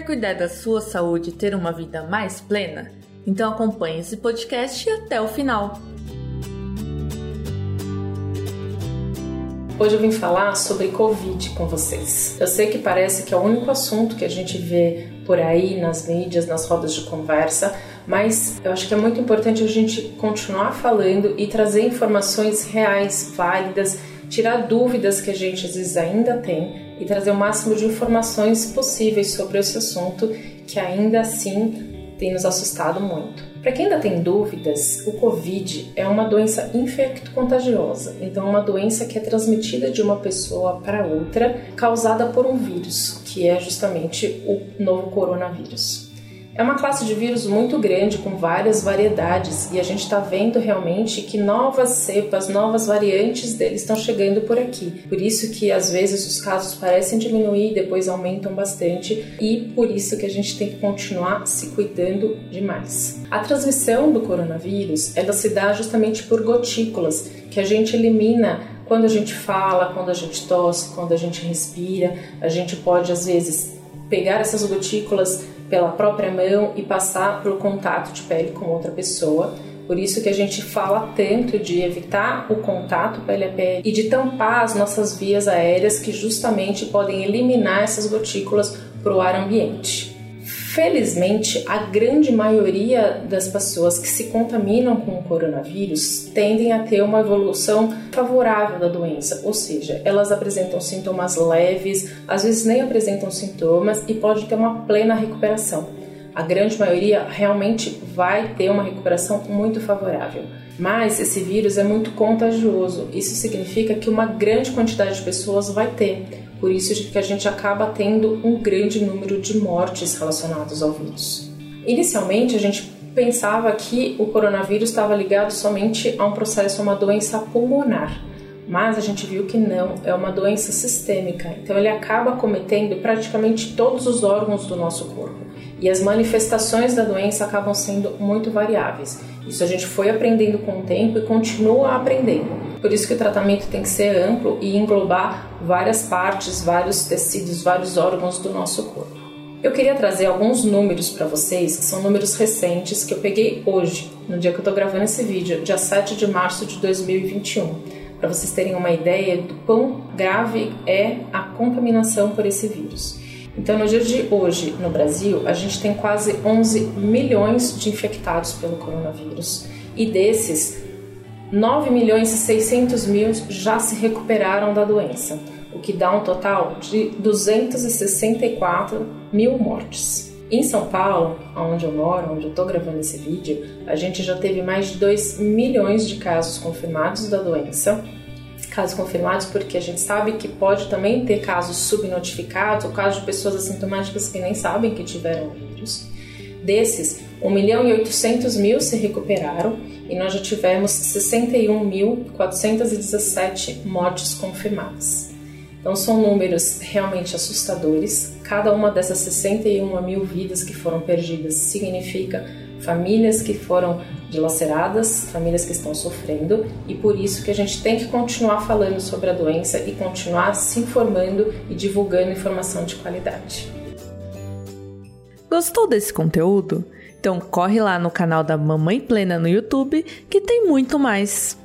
Quer cuidar da sua saúde e ter uma vida mais plena? Então acompanhe esse podcast até o final. Hoje eu vim falar sobre Covid com vocês. Eu sei que parece que é o único assunto que a gente vê por aí nas mídias, nas rodas de conversa, mas eu acho que é muito importante a gente continuar falando e trazer informações reais, válidas, tirar dúvidas que a gente às vezes ainda tem e trazer o máximo de informações possíveis sobre esse assunto que ainda assim tem nos assustado muito. Para quem ainda tem dúvidas, o Covid é uma doença infecto-contagiosa, então é uma doença que é transmitida de uma pessoa para outra, causada por um vírus, que é justamente o novo coronavírus. É uma classe de vírus muito grande, com várias variedades, e a gente está vendo realmente que novas cepas, novas variantes deles estão chegando por aqui. Por isso que às vezes os casos parecem diminuir, depois aumentam bastante, e por isso que a gente tem que continuar se cuidando demais. A transmissão do coronavírus, ela se dá justamente por gotículas, que a gente elimina quando a gente fala, quando a gente tosse, quando a gente respira. A gente pode às vezes pegar essas gotículas pela própria mão e passar pelo contato de pele com outra pessoa. Por isso que a gente fala tanto de evitar o contato pele a pele e de tampar as nossas vias aéreas que justamente podem eliminar essas gotículas para o ar ambiente. Felizmente, a grande maioria das pessoas que se contaminam com o coronavírus tendem a ter uma evolução favorável da doença, ou seja, elas apresentam sintomas leves, às vezes nem apresentam sintomas e pode ter uma plena recuperação. A grande maioria realmente vai ter uma recuperação muito favorável. Mas esse vírus é muito contagioso. Isso significa que uma grande quantidade de pessoas vai ter. Por isso que a gente acaba tendo um grande número de mortes relacionadas ao vírus. Inicialmente, a gente pensava que o coronavírus estava ligado somente a um processo, a uma doença pulmonar, mas a gente viu que não, é uma doença sistêmica. Então ele acaba cometendo praticamente todos os órgãos do nosso corpo. E as manifestações da doença acabam sendo muito variáveis. Isso a gente foi aprendendo com o tempo e continua aprendendo. Por isso que o tratamento tem que ser amplo e englobar várias partes, vários tecidos, vários órgãos do nosso corpo. Eu queria trazer alguns números para vocês, que são números recentes que eu peguei hoje, no dia que eu estou gravando esse vídeo, dia 7 de março de 2021, para vocês terem uma ideia do quão grave é a contaminação por esse vírus. Então, no dia de hoje, no Brasil, a gente tem quase 11 milhões de infectados pelo coronavírus e desses, 9 milhões e 600 mil já se recuperaram da doença, o que dá um total de 264 mil mortes. Em São Paulo, onde eu moro, onde eu estou gravando esse vídeo, a gente já teve mais de 2 milhões de casos confirmados da doença. Casos confirmados porque a gente sabe que pode também ter casos subnotificados ou casos de pessoas assintomáticas que nem sabem que tiveram vírus. Desses, 1 milhão e 800 mil se recuperaram e nós já tivemos 61.417 mortes confirmadas. Então são números realmente assustadores. Cada uma dessas 61 mil vidas que foram perdidas significa famílias que foram dilaceradas, famílias que estão sofrendo, e por isso que a gente tem que continuar falando sobre a doença e continuar se informando e divulgando informação de qualidade. Gostou desse conteúdo? Então corre lá no canal da Mamãe Plena no YouTube que tem muito mais.